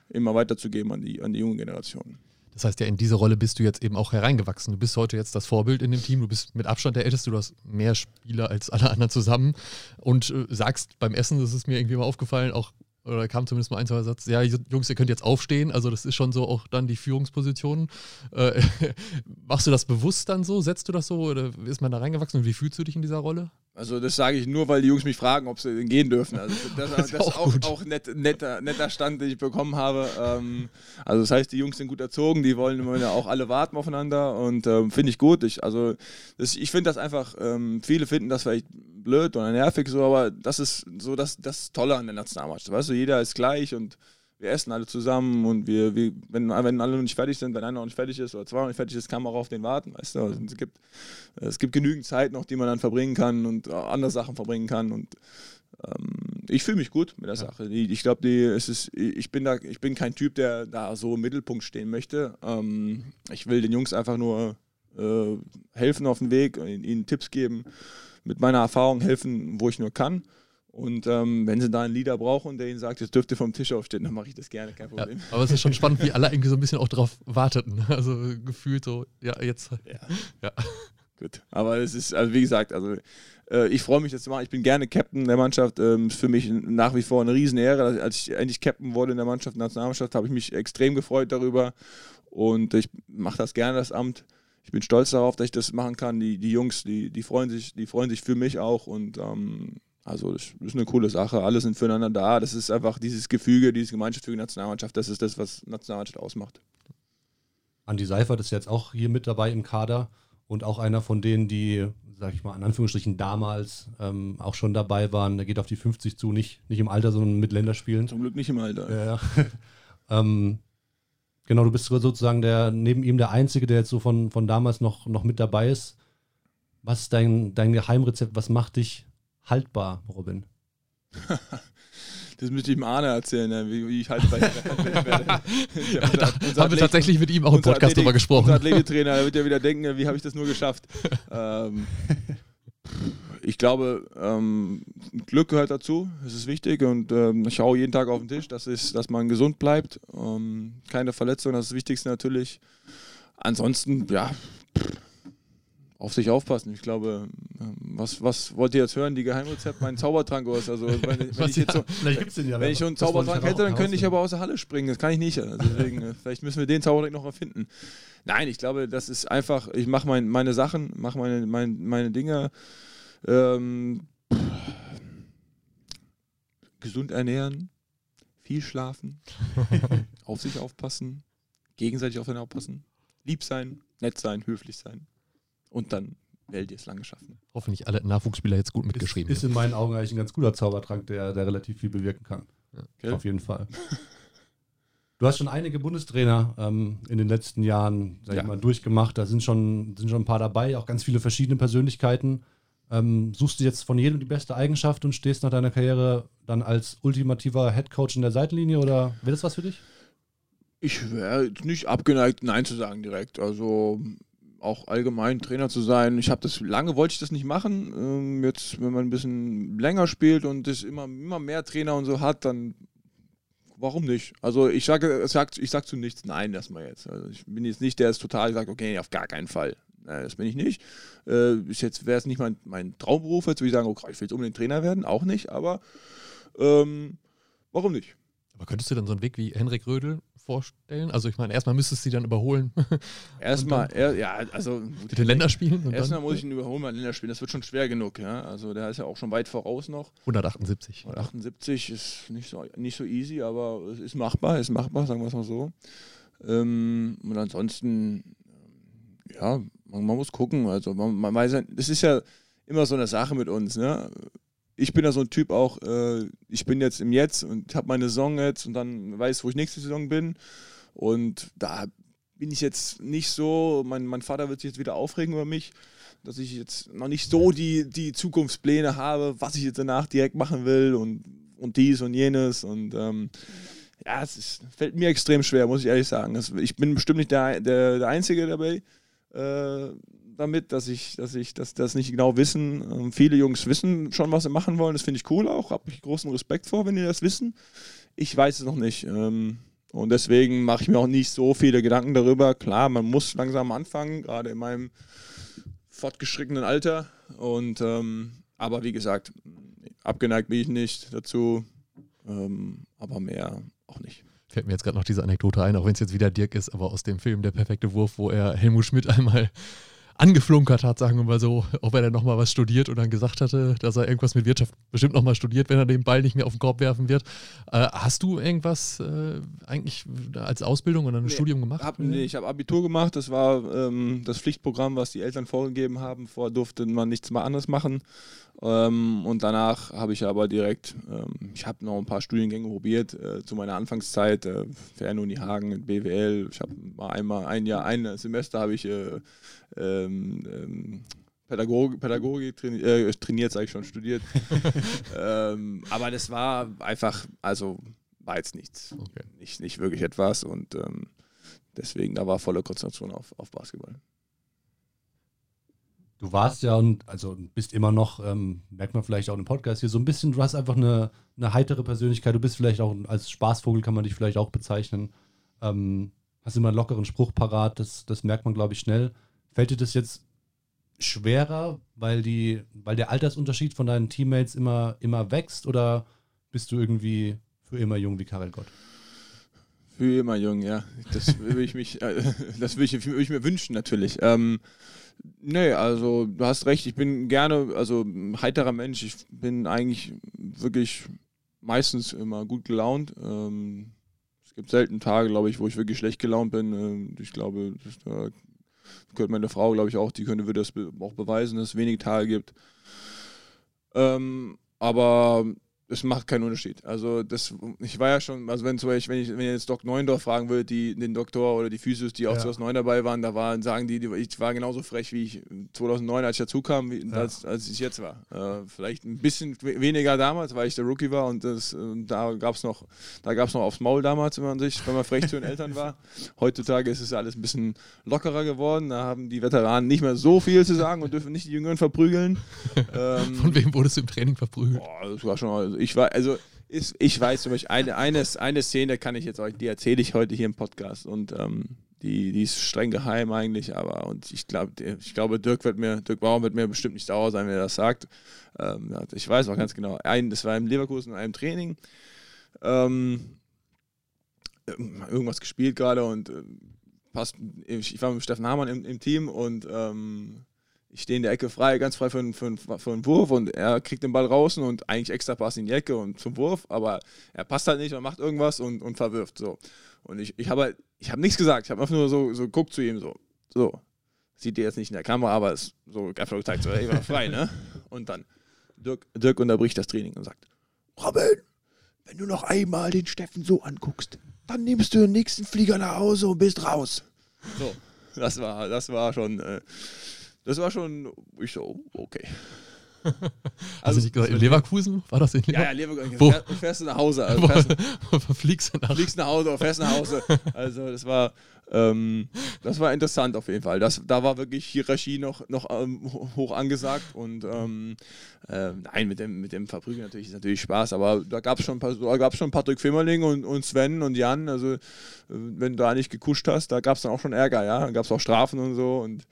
immer weiterzugeben an die, an die jungen Generationen. Das heißt ja, in diese Rolle bist du jetzt eben auch hereingewachsen. Du bist heute jetzt das Vorbild in dem Team. Du bist mit Abstand der Älteste. Du hast mehr Spieler als alle anderen zusammen und äh, sagst beim Essen, das ist mir irgendwie mal aufgefallen, auch oder kam zumindest mal ein, zwei Satz, ja, Jungs, ihr könnt jetzt aufstehen. Also das ist schon so auch dann die Führungsposition. Äh, machst du das bewusst dann so? Setzt du das so oder ist man da reingewachsen und wie fühlst du dich in dieser Rolle? Also das sage ich nur, weil die Jungs mich fragen, ob sie gehen dürfen. Also das, das, das ist auch, auch, auch net, netter, netter Stand, den ich bekommen habe. Ähm, also das heißt, die Jungs sind gut erzogen, die wollen immer auch alle warten aufeinander und ähm, finde ich gut. Ich, also das, ich finde das einfach, ähm, viele finden das vielleicht blöd oder nervig so, aber das ist so das, das Tolle an der Nationalmannschaft. Weißt du, jeder ist gleich und wir essen alle zusammen und wir, wir wenn, wenn alle noch nicht fertig sind, wenn einer noch nicht fertig ist oder zwei noch nicht fertig ist, kann man auch auf den warten, weißt du. Also es, gibt, es gibt genügend Zeit noch, die man dann verbringen kann und andere Sachen verbringen kann und ähm, ich fühle mich gut mit der Sache. ich glaube, ich bin da, ich bin kein Typ, der da so im Mittelpunkt stehen möchte. Ähm, ich will den Jungs einfach nur äh, helfen auf dem Weg, ihnen Tipps geben, mit meiner Erfahrung helfen, wo ich nur kann. Und ähm, wenn sie da einen Leader brauchen, der ihnen sagt, jetzt dürft ihr vom Tisch aufstehen, dann mache ich das gerne, kein Problem. Ja, aber es ist schon spannend, wie alle irgendwie so ein bisschen auch darauf warteten. Also gefühlt so, ja, jetzt. Ja. ja. Gut. Aber es ist, also wie gesagt, also äh, ich freue mich, das zu machen. Ich bin gerne Captain der Mannschaft. Ähm, ist für mich nach wie vor eine Riesenehre. Als ich endlich Captain wurde in der Mannschaft, Nationalmannschaft, habe ich mich extrem gefreut darüber. Und ich mache das gerne, das Amt. Ich bin stolz darauf, dass ich das machen kann. Die, die Jungs, die, die, freuen sich, die freuen sich für mich auch. Und ähm, also das ist eine coole Sache. Alle sind füreinander da. Das ist einfach dieses Gefüge, dieses Gemeinschaftsgefüge Nationalmannschaft. Das ist das, was Nationalmannschaft ausmacht. Andi Seifert ist jetzt auch hier mit dabei im Kader und auch einer von denen, die, sag ich mal, in Anführungsstrichen damals ähm, auch schon dabei waren. Der geht auf die 50 zu, nicht, nicht im Alter, sondern mit Länderspielen. Zum Glück nicht im Alter. Ja, ähm, genau, du bist sozusagen der, neben ihm der Einzige, der jetzt so von, von damals noch, noch mit dabei ist. Was ist dein, dein Geheimrezept? Was macht dich haltbar, Robin? das müsste ich ihm Arne erzählen, ne? wie, ich haltbar werde. da haben wir tatsächlich mit ihm auch im Podcast drüber gesprochen. Unser Athletiktrainer, der wird ja wieder denken, wie habe ich das nur geschafft. ähm, ich glaube, ähm, Glück gehört dazu, das ist wichtig und ähm, ich schaue jeden Tag auf den Tisch, das ist, dass man gesund bleibt, ähm, keine Verletzung, das ist das Wichtigste natürlich. Ansonsten, ja, auf sich aufpassen. Ich glaube, ähm, was, was wollt ihr jetzt hören? Die Geheimrezept, mein Zaubertrank aus. Also, wenn, wenn ich jetzt so, ja, wenn ich schon einen Zaubertrank hätte, dann könnte ich aber aus der Halle springen. Das kann ich nicht. Also deswegen, äh, vielleicht müssen wir den Zaubertrank noch erfinden. Nein, ich glaube, das ist einfach, ich mache mein, meine Sachen, mache meine, mein, meine Dinge. Ähm, gesund ernähren, viel schlafen, auf sich aufpassen, gegenseitig aufeinander aufpassen, lieb sein, nett sein, höflich sein und dann werdet ihr es lange schaffen. Hoffentlich alle Nachwuchsspieler jetzt gut mitgeschrieben. Ist, ist in meinen Augen eigentlich ein ganz guter Zaubertrank, der, der relativ viel bewirken kann. Ja. Okay. Auf jeden Fall. Du hast schon einige Bundestrainer ähm, in den letzten Jahren, sag ja. ich mal, durchgemacht. Da sind schon, sind schon ein paar dabei, auch ganz viele verschiedene Persönlichkeiten. Ähm, suchst du jetzt von jedem die beste Eigenschaft und stehst nach deiner Karriere dann als ultimativer Headcoach in der Seitenlinie oder wäre das was für dich? Ich wäre nicht abgeneigt, Nein zu sagen direkt. Also auch allgemein Trainer zu sein. Ich habe das lange wollte ich das nicht machen. Ähm, jetzt, wenn man ein bisschen länger spielt und es immer, immer mehr Trainer und so hat, dann warum nicht? Also ich sage, ich sag, ich sag zu nichts Nein erstmal jetzt. Also ich bin jetzt nicht der, der total sagt, okay, auf gar keinen Fall. Nein, das bin ich nicht. Äh, jetzt wäre es nicht mein, mein Traumberuf, jetzt würde ich sagen, okay, ich will jetzt unbedingt Trainer werden, auch nicht, aber ähm, warum nicht? Aber könntest du dann so einen Weg wie Henrik Rödel vorstellen? Also ich meine, erstmal müsstest du sie dann überholen. Erstmal, er, ja, also mit den Länderspielen. Erstmal muss ich ihn überholen bei den Länderspielen. Das wird schon schwer genug, ja. Also der ist ja auch schon weit voraus noch. 178. 178 ist nicht so, nicht so easy, aber es ist machbar, ist machbar, sagen wir es mal so. Ähm, und ansonsten, ja, man, man, muss gucken. Also man, man weiß ja, das ist ja immer so eine Sache mit uns, ne? Ich bin ja so ein Typ auch, äh, ich bin jetzt im Jetzt und habe meine Saison jetzt und dann weiß, wo ich nächste Saison bin. Und da bin ich jetzt nicht so, mein, mein Vater wird sich jetzt wieder aufregen über mich, dass ich jetzt noch nicht so die, die Zukunftspläne habe, was ich jetzt danach direkt machen will und, und dies und jenes. Und ähm, ja, es ist, fällt mir extrem schwer, muss ich ehrlich sagen. ich bin bestimmt nicht der, der, der Einzige dabei. Äh, damit, dass ich, dass ich, dass das nicht genau wissen. Ähm, viele Jungs wissen schon, was sie machen wollen. Das finde ich cool auch. Habe ich großen Respekt vor, wenn die das wissen. Ich weiß es noch nicht. Ähm, und deswegen mache ich mir auch nicht so viele Gedanken darüber. Klar, man muss langsam anfangen, gerade in meinem fortgeschrittenen Alter. Und ähm, aber wie gesagt, abgeneigt bin ich nicht dazu. ähm, aber mehr auch nicht. Fällt mir jetzt gerade noch diese Anekdote ein, auch wenn es jetzt wieder Dirk ist, aber aus dem Film Der perfekte Wurf, wo er Helmut Schmidt einmal angeflunkert hat, sagen wir mal so, ob er dann nochmal was studiert und dann gesagt hatte, dass er irgendwas mit Wirtschaft bestimmt nochmal studiert, wenn er den Ball nicht mehr auf den Korb werfen wird. Äh, hast du irgendwas äh, eigentlich als Ausbildung oder ein nee, Studium gemacht? Hab, nee, ich habe Abitur gemacht, das war ähm, das Pflichtprogramm, was die Eltern vorgegeben haben. Vorher durfte man nichts mal anderes machen. Ähm, und danach habe ich aber direkt, ähm, ich habe noch ein paar Studiengänge probiert äh, zu meiner Anfangszeit, äh, Fernuni Hagen, BWL. Ich habe mal einmal ein Jahr, ein Semester habe ich äh, ähm, ähm Pädagogik, Pädagogik trainiert, äh, trainiert sage ich schon, studiert. ähm, aber das war einfach, also war jetzt nichts. Okay. Nicht, nicht wirklich etwas und ähm, deswegen, da war volle Konzentration auf, auf Basketball. Du warst ja und also bist immer noch, ähm, merkt man vielleicht auch im Podcast hier, so ein bisschen, du hast einfach eine, eine heitere Persönlichkeit. Du bist vielleicht auch als Spaßvogel, kann man dich vielleicht auch bezeichnen. Ähm, hast immer einen lockeren Spruch parat, das, das merkt man, glaube ich, schnell. Fällt dir das jetzt schwerer, weil, die, weil der Altersunterschied von deinen Teammates immer, immer wächst oder bist du irgendwie für immer jung wie Karel Gott? Für immer jung, ja. Das würde ich, mich, äh, das würde ich, würd ich, mir wünschen, natürlich. Ähm, Nee, also du hast recht, ich bin gerne, also ein heiterer Mensch. Ich bin eigentlich wirklich meistens immer gut gelaunt. Ähm, es gibt selten Tage, glaube ich, wo ich wirklich schlecht gelaunt bin. Ähm, ich glaube, das da gehört meine Frau, glaube ich, auch, die könnte würde das auch beweisen, dass es wenige Tage gibt. Ähm, aber es macht keinen Unterschied. Also das, ich war ja schon, also wenn zum Beispiel, wenn ich, wenn ich jetzt Doc Neundorf fragen würde, die, den Doktor oder die Physios, die auch ja. 2009 dabei waren, da waren, sagen die, ich war genauso frech wie ich 2009, als ich dazu kam, wie, ja. als, als ich jetzt war. Äh, vielleicht ein bisschen weniger damals, weil ich der Rookie war und das, da gab es noch, da gab es noch aufs Maul damals, wenn man sich, wenn man frech zu den Eltern war. Heutzutage ist es alles ein bisschen lockerer geworden. Da haben die Veteranen nicht mehr so viel zu sagen und dürfen nicht die Jüngeren verprügeln. Ähm, Von wem wurdest du im Training verprügelt? Boah, das war schon, ich war, also ist, ich weiß zum Beispiel, eine, eine, eine Szene kann ich jetzt euch, die erzähle ich heute hier im Podcast und ähm, die, die ist streng geheim eigentlich, aber und ich glaube, ich glaube, Dirk wird mir, Dirk Bauer wird mir bestimmt nicht sauer sein, wenn er das sagt. Ähm, ich weiß auch ganz genau, ein, das war im Leverkusen in einem Training. Ähm, irgendwas gespielt gerade und äh, passt, ich, war mit Steffen Hamann im, im Team und ähm, ich stehe in der Ecke frei, ganz frei für, einen, für, für einen Wurf und er kriegt den Ball draußen und eigentlich extra Pass in die Ecke und zum Wurf, aber er passt halt nicht und macht irgendwas und, und verwirft. So. Und ich, ich habe halt, ich habe nichts gesagt, ich habe einfach nur so, so geguckt zu ihm, so, so. Sieht ihr jetzt nicht in der Kamera, aber ist so einfach gezeigt, so, ey, war frei, ne? Und dann, Dirk, Dirk unterbricht das Training und sagt, Robin, wenn du noch einmal den Steffen so anguckst, dann nimmst du den nächsten Flieger nach Hause und bist raus. So, das war, das war schon, äh, das war schon, ich so, okay. Also, also gesagt, in Leverkusen? War das in Leverkusen? Ja, ja, Leverkusen. Wo? Fährst, fährst du nach Hause. Also fährst, fliegst du nach Fliegst nach Hause fährst nach Hause. Also das war, ähm, das war interessant auf jeden Fall. Das, da war wirklich Hierarchie noch, noch ähm, hoch angesagt und ähm, äh, nein, mit dem, mit dem Verprügeln natürlich ist natürlich Spaß, aber da gab es schon, schon Patrick Fimmerling und, und Sven und Jan, also äh, wenn du da nicht gekuscht hast, da gab es dann auch schon Ärger, ja, da gab es auch Strafen und so und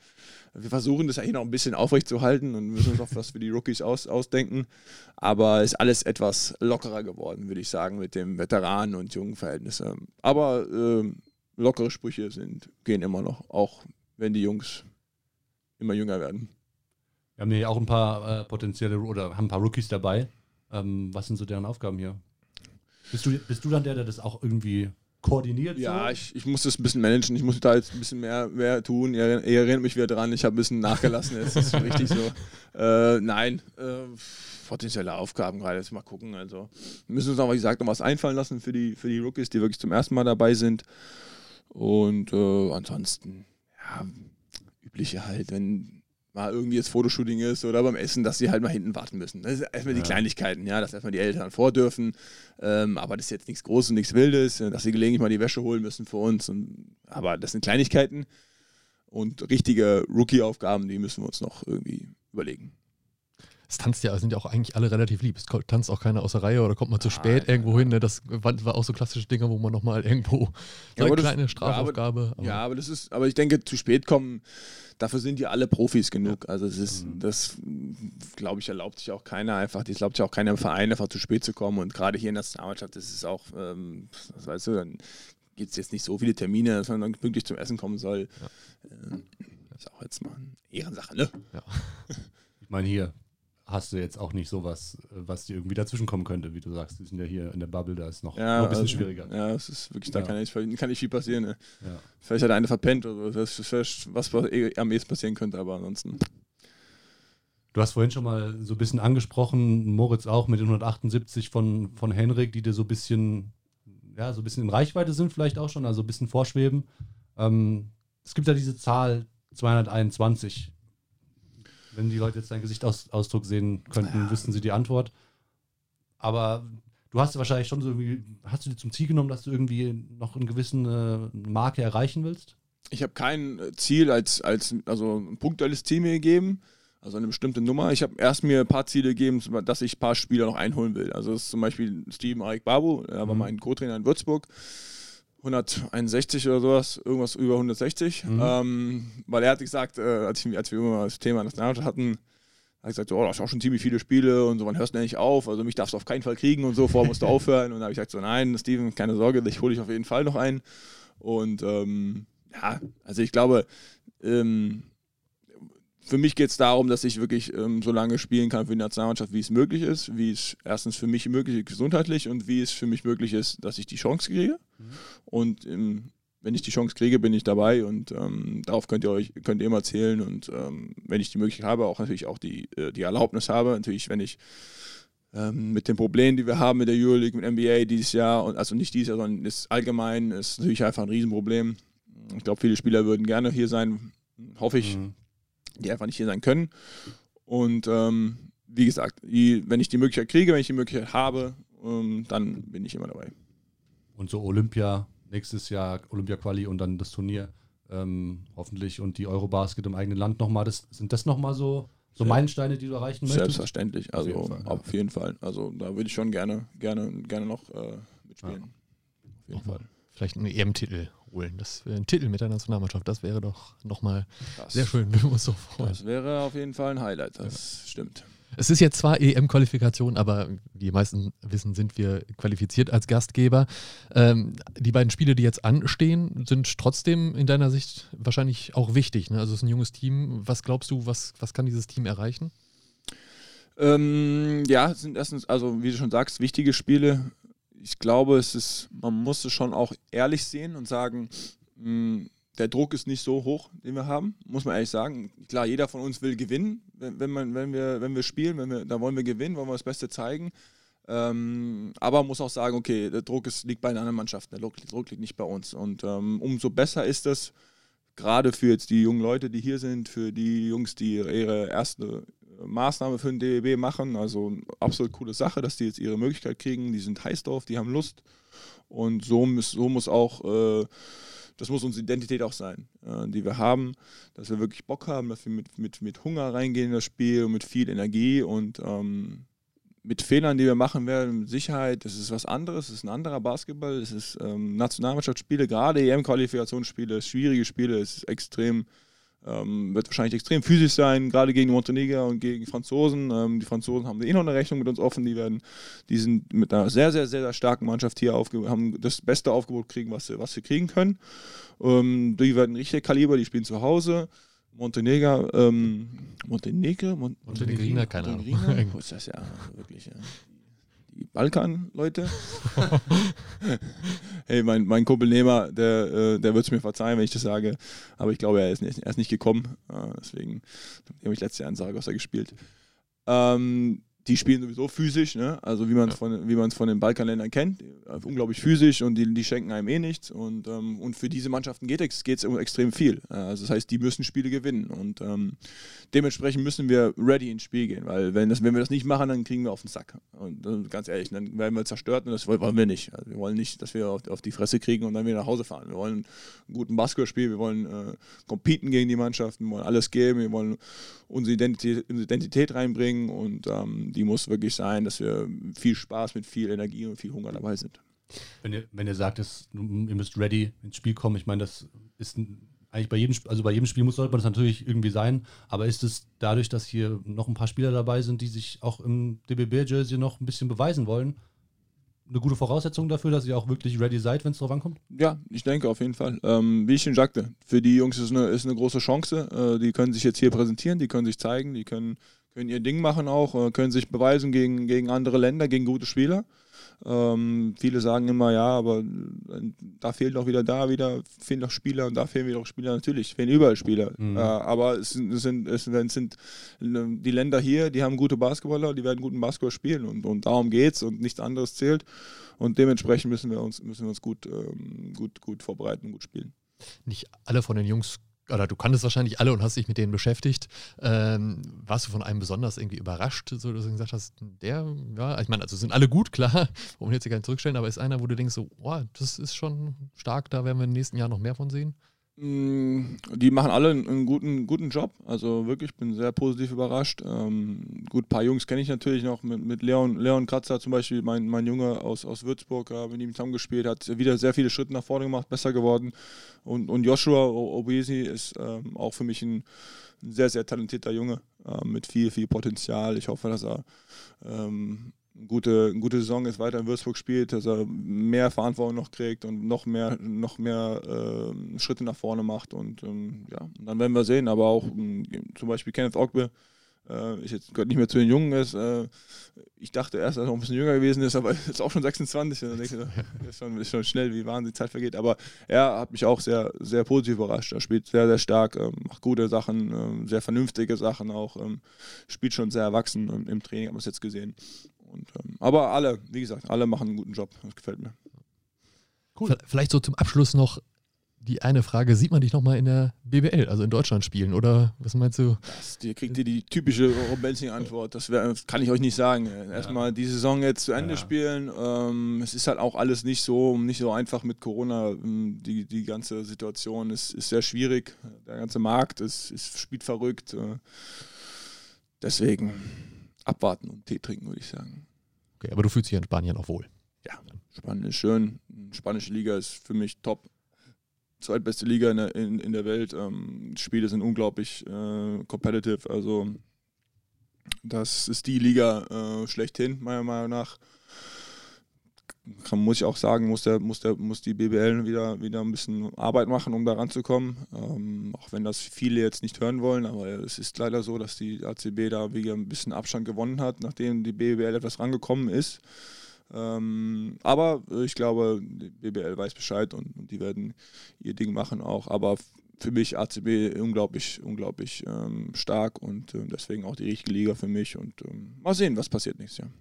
wir versuchen das eigentlich noch ein bisschen aufrechtzuerhalten und müssen uns auch was für die Rookies aus, ausdenken. Aber ist alles etwas lockerer geworden, würde ich sagen, mit dem Veteranen- und jungen Verhältnis. Aber äh, lockere Sprüche sind, gehen immer noch, auch wenn die Jungs immer jünger werden. Wir haben hier auch ein paar äh, potenzielle oder haben ein paar Rookies dabei. Ähm, was sind so deren Aufgaben hier? Bist du, bist du dann der, der das auch irgendwie koordiniert? Ja, so? ich, ich muss das ein bisschen managen. Ich muss da jetzt ein bisschen mehr, mehr tun. Ihr, ihr erinnert mich wieder dran. Ich habe ein bisschen nachgelassen. Jetzt ist richtig so. Äh, nein, äh, potenzielle Aufgaben gerade. Jetzt mal gucken. Also wir müssen uns auch, wie gesagt, noch was einfallen lassen für die, für die Rookies, die wirklich zum ersten Mal dabei sind. Und äh, ansonsten, ja, übliche halt, wenn mal irgendwie jetzt Fotoshooting ist oder beim Essen, dass sie halt mal hinten warten müssen. Das ist erstmal ja. die Kleinigkeiten, ja, dass erstmal die Eltern vor dürfen. Ähm, aber das ist jetzt nichts Großes, nichts Wildes, dass sie gelegentlich mal die Wäsche holen müssen für uns. Und, aber das sind Kleinigkeiten und richtige Rookie-Aufgaben, die müssen wir uns noch irgendwie überlegen. Es tanzt ja, sind ja auch eigentlich alle relativ lieb. Es tanzt auch keiner aus der Reihe oder kommt man zu spät ah, irgendwo ja. hin. Ne? Das war auch so klassische Dinge, wo man nochmal irgendwo ja, eine kleine das, Strafaufgabe. Ja aber, ja aber, das ist, aber ich denke, zu spät kommen, dafür sind ja alle Profis genug. Also das ist, mhm. das glaube ich, erlaubt sich auch keiner einfach, das erlaubt sich auch keiner im Verein einfach zu spät zu kommen. Und gerade hier in der Nationalmannschaft, das ist auch, ähm, was weißt du, dann gibt es jetzt nicht so viele Termine, dass man dann pünktlich zum Essen kommen soll. Ja. Äh, ist auch jetzt mal eine Ehrensache, ne? Ja. Ich meine, hier hast du jetzt auch nicht sowas, was dir irgendwie dazwischen kommen könnte, wie du sagst. Wir sind ja hier in der Bubble, da ist noch, ja, noch ein bisschen also, schwieriger. Ja, es ist wirklich, da kann, nicht, kann nicht viel passieren. Ne? Ja. Vielleicht hat einer verpennt oder das ist was eh am ehesten passieren könnte, aber ansonsten. Du hast vorhin schon mal so ein bisschen angesprochen, Moritz auch mit den 178 von, von Henrik, die dir so ein bisschen, ja, so ein bisschen in Reichweite sind, vielleicht auch schon, also ein bisschen vorschweben. Ähm, es gibt ja diese Zahl 221 wenn die Leute jetzt deinen Gesichtsausdruck sehen könnten, ja. wüssten sie die Antwort. Aber du hast wahrscheinlich schon so irgendwie, hast du dir zum Ziel genommen, dass du irgendwie noch eine gewisse äh, Marke erreichen willst? Ich habe kein Ziel als, als also ein punktuelles Ziel mir gegeben, also eine bestimmte Nummer. Ich habe erst mir ein paar Ziele gegeben, dass ich ein paar Spieler noch einholen will. Also das ist zum Beispiel Steven Arik Babu, er war mhm. mein Co-Trainer in Würzburg. 161 oder sowas, irgendwas über 160. Mhm. Ähm, weil er hat gesagt, äh, als, ich, als wir immer das Thema Nationalmannschaft hatten, hat er gesagt, oh, das ist auch schon ziemlich viele Spiele und so, wann hörst du nicht auf? Also mich darfst du auf keinen Fall kriegen und so, vorher musst du aufhören. Und da habe ich gesagt, so, nein, Steven, keine Sorge, ich hole dich auf jeden Fall noch ein. Und ähm, ja, also ich glaube, ähm, für mich geht es darum, dass ich wirklich ähm, so lange spielen kann für die Nationalmannschaft, wie es möglich ist, wie es erstens für mich möglich ist, gesundheitlich und wie es für mich möglich ist, dass ich die Chance kriege. Mhm. Und ähm, wenn ich die Chance kriege, bin ich dabei und ähm, darauf könnt ihr euch könnt ihr immer zählen und ähm, wenn ich die Möglichkeit habe, auch natürlich auch die, äh, die Erlaubnis habe, natürlich, wenn ich ähm, mit den Problemen, die wir haben mit der Euroleague, mit NBA dieses Jahr und also nicht dieses Jahr, sondern ist allgemein ist natürlich einfach ein Riesenproblem. Ich glaube, viele Spieler würden gerne hier sein, hoffe ich. Mhm die einfach nicht hier sein können. Und ähm, wie gesagt, die, wenn ich die Möglichkeit kriege, wenn ich die Möglichkeit habe, ähm, dann bin ich immer dabei. Und so Olympia, nächstes Jahr Olympia-Quali und dann das Turnier ähm, hoffentlich und die Eurobasket im eigenen Land nochmal. Das, sind das nochmal so, so Meilensteine, die du erreichen möchtest? Selbstverständlich, also auf jeden Fall. Auf jeden Fall. Also da würde ich schon gerne, gerne, gerne noch äh, mitspielen. Ja. Auf jeden Fall. Vielleicht einen EM-Titel holen. Das wäre ein Titel mit der Nationalmannschaft. Das wäre doch nochmal sehr schön. Wir uns so freuen. Das wäre auf jeden Fall ein Highlight. Das ja. stimmt. Es ist jetzt zwar EM-Qualifikation, aber die meisten wissen, sind wir qualifiziert als Gastgeber. Ähm, die beiden Spiele, die jetzt anstehen, sind trotzdem in deiner Sicht wahrscheinlich auch wichtig. Ne? Also es ist ein junges Team. Was glaubst du, was, was kann dieses Team erreichen? Ähm, ja, es sind erstens, also wie du schon sagst, wichtige Spiele ich glaube, es ist, man muss es schon auch ehrlich sehen und sagen, mh, hm, der Druck ist nicht so hoch, den wir haben, muss man ehrlich sagen. Klar, jeder von uns will gewinnen, wenn, wenn, man, wenn, wir, wenn wir spielen, wenn wir, da wollen wir gewinnen, wollen wir das Beste zeigen. Ähm, aber man muss auch sagen, okay, der Druck ist, liegt bei den anderen Mannschaften, der Druck, liegt nicht bei uns. Und ähm, umso besser ist es, gerade für jetzt die jungen Leute, die hier sind, für die Jungs, die ihre erste Maßnahme für den DBB machen. Also absolut coole Sache, dass die jetzt ihre Möglichkeit kriegen. Die sind heiß drauf, die haben Lust. Und so muss, so muss auch, äh, das muss unsere Identität auch sein, äh, die wir haben, dass wir wirklich Bock haben, dass wir mit, mit, mit Hunger reingehen in das Spiel, mit viel Energie und ähm, mit Fehlern, die wir machen werden, mit Sicherheit, das ist was anderes, das ist ein anderer Basketball, es ist ähm, Nationalmannschaftsspiele, gerade EM-Qualifikationsspiele, schwierige Spiele, es ist extrem ähm, wird wahrscheinlich extrem physisch sein, gerade gegen Montenegro und gegen die Franzosen. Ähm, die Franzosen haben eh noch eine Rechnung mit uns offen. Die werden, die sind mit einer sehr, sehr, sehr, sehr starken Mannschaft hier aufge haben das beste Aufgebot kriegen, was sie, was sie kriegen können. Ähm, die werden richtig Kaliber, die spielen zu Hause. Montenegro, ähm, Montenegro, Mon Montenegriner, keine Ahnung. Montenegriner? ist das ja wirklich. Ja die Balkan-Leute. hey, mein, mein Kumpel Nehmer, der, äh, der wird es mir verzeihen, wenn ich das sage. Aber ich glaube, er ist nicht, er ist nicht gekommen. Äh, deswegen habe ich letztes Jahr in Saragossa gespielt. Ähm, die spielen sowieso physisch, ne? also wie man es von, wie man's von den Balkanländern kennt, unglaublich physisch und die, die schenken einem eh nichts und, ähm, und für diese Mannschaften geht es um extrem viel. Also das heißt, die müssen Spiele gewinnen und ähm, dementsprechend müssen wir ready ins Spiel gehen, weil wenn, das, wenn wir das nicht machen, dann kriegen wir auf den Sack und äh, ganz ehrlich, dann werden wir zerstört und das wollen wir nicht. Also wir wollen nicht, dass wir auf, auf, die Fresse kriegen und dann wieder nach Hause fahren. Wir wollen einen guten Basketballspiel, wir wollen äh, competen gegen die Mannschaften, wir wollen alles geben, wir wollen unsere Identität, unsere Identität reinbringen und ähm, die muss wirklich sein, dass wir viel Spaß mit viel Energie und viel Hunger dabei sind. Wenn ihr, wenn ihr sagt, dass, ihr müsst ready ins Spiel kommen, ich meine, das ist eigentlich bei jedem, also bei jedem Spiel muss sollte man das natürlich irgendwie sein, aber ist es dadurch, dass hier noch ein paar Spieler dabei sind, die sich auch im DBB-Jersey noch ein bisschen beweisen wollen, eine gute Voraussetzung dafür, dass ihr auch wirklich ready seid, wenn es drauf ankommt? Ja, ich denke auf jeden Fall. Ähm, wie ich schon sagte, für die Jungs ist eine, ist eine große Chance. Äh, die können sich jetzt hier präsentieren, die können sich zeigen, die können, können ihr Ding machen auch, äh, können sich beweisen gegen, gegen andere Länder, gegen gute Spieler. Ähm, viele sagen immer, ja, aber äh, da fehlt auch wieder da wieder, fehlen doch Spieler und da fehlen wieder auch Spieler. Natürlich, fehlen überall Spieler. Mhm. Äh, aber es sind, es, sind, es sind die Länder hier, die haben gute Basketballer, die werden guten Basketball spielen und, und darum geht's und nichts anderes zählt. Und dementsprechend müssen wir uns, müssen wir uns gut, ähm, gut, gut vorbereiten und gut spielen. Nicht alle von den Jungs oder du kanntest wahrscheinlich alle und hast dich mit denen beschäftigt. Ähm, warst du von einem besonders irgendwie überrascht, so dass du gesagt hast, der, ja, ich meine, also sind alle gut, klar, wir jetzt hier nicht zurückstellen, aber ist einer, wo du denkst, so, oh, das ist schon stark, da werden wir im nächsten Jahr noch mehr von sehen? Mm, die machen alle einen guten, guten Job. Also wirklich, ich bin sehr positiv überrascht. Ähm, gut, ein paar Jungs kenne ich natürlich noch. Mit, mit Leon, Leon Kratzer zum Beispiel, mein, mein Junge aus, aus Würzburg, habe mit ihm zusammengespielt, hat wieder sehr viele Schritte nach vorne gemacht, besser geworden. Und, und Joshua Obesi ist ähm, auch für mich ein, ein, sehr, sehr talentierter Junge äh, mit viel, viel Potenzial. Ich hoffe, dass er ähm, gute, gute Saison ist, weiter in Würzburg spielt, dass er mehr Verantwortung noch kriegt und noch mehr, noch mehr äh, Schritte nach vorne macht. Und ähm, ja, und dann werden wir sehen. Aber auch ähm, zum Beispiel Kenneth Ogbe, äh, ist jetzt gehört nicht mehr zu den Jungen ist. Äh, ich dachte erst, dass er noch ein bisschen jünger gewesen ist, aber ist auch schon 26. Und dann denke ich, ist schon, ist schon schnell, wie wahnsinnig die Zeit vergeht. Aber er hat mich auch sehr, sehr positiv überrascht. Er spielt sehr, sehr stark, ähm, macht gute Sachen, ähm, sehr vernünftige Sachen auch. Ähm, spielt schon sehr erwachsen ähm, im Training, haben wir es jetzt gesehen. Und, ähm, aber alle, wie gesagt, alle machen einen guten Job. Das gefällt mir. Cool. Vielleicht so zum Abschluss noch die eine Frage: Sieht man dich nochmal in der BBL, also in Deutschland spielen? Oder was meinst du? Das, ihr kriegt ihr die typische Robenzing-Antwort. Das, das kann ich euch nicht sagen. Erstmal ja. die Saison jetzt zu Ende ja. spielen. Ähm, es ist halt auch alles nicht so, nicht so einfach mit Corona. Ähm, die, die ganze Situation ist, ist sehr schwierig. Der ganze Markt ist, ist spielt verrückt. Äh, deswegen abwarten und Tee trinken, würde ich sagen. Okay, aber du fühlst dich in Spanien auch wohl. Ja, Spanien ist schön. Spanische Liga ist für mich top. Zweitbeste Liga in der, in, in der Welt. Ähm, Spiele sind unglaublich äh, competitive. Also das ist die Liga äh, schlechthin, meiner Meinung nach kann, muss ich auch sagen, muss, der, muss, der, muss die BBL wieder, wieder ein bisschen Arbeit machen, um da ranzukommen. Ähm, auch wenn das viele jetzt nicht hören wollen, aber es ist leider so, dass die ACB da wieder ein bisschen Abstand gewonnen hat, nachdem die BBL etwas rangekommen ist. Ähm, aber ich glaube, die BBL weiß Bescheid und, und, die werden ihr Ding machen auch. Aber für mich ACB unglaublich, unglaublich ähm, stark und äh, deswegen auch die richtige Liga für mich. Und ähm, mal sehen, was passiert nächstes Jahr.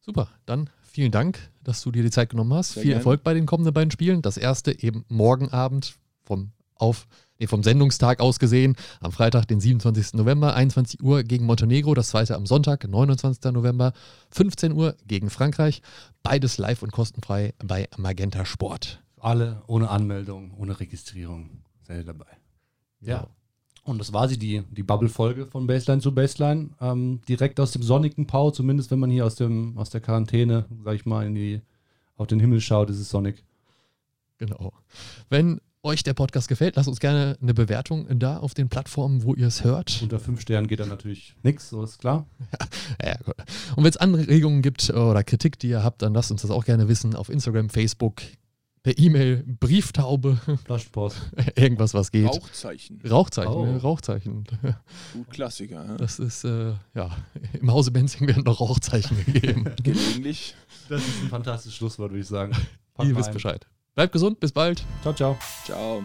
Super, dann vielen Dank, dass du dir die Zeit genommen hast. Sehr Viel gerne. Erfolg bei den kommenden beiden Spielen. Das erste eben morgen Abend vom auf nee, vom Sendungstag aus gesehen, am Freitag, den 27. November, 21 Uhr gegen Montenegro, das zweite am Sonntag, 29. November, 15 Uhr gegen Frankreich. Beides live und kostenfrei bei Magenta Sport. Alle ohne Anmeldung, ohne Registrierung. Seid dabei. Ja. ja. Und das war sie, die, die Bubble-Folge von Baseline zu Baseline. Ähm, direkt aus dem sonnigen Pau, zumindest wenn man hier aus, dem, aus der Quarantäne, sag ich mal, in die, auf den Himmel schaut, ist es sonnig. Genau. Wenn euch der Podcast gefällt, lasst uns gerne eine Bewertung da auf den Plattformen, wo ihr es hört. Unter fünf Sternen geht dann natürlich nichts, so ist klar. Ja, ja. Und wenn es Anregungen gibt oder Kritik, die ihr habt, dann lasst uns das auch gerne wissen auf Instagram, Facebook, per E-Mail, Brieftaube. Flaschenpost. Irgendwas, was geht. Rauchzeichen. Rauchzeichen, oh. Rauchzeichen. Gut Klassiker. Ja. Das ist, äh, ja, im Hause Benzing werden noch Rauchzeichen gegeben. Gelegentlich. Das ist ein fantastisches Schlusswort, würde ich sagen. Pack Ihr wisst Bescheid. Bleibt gesund, bis bald. Ciao, ciao. Ciao.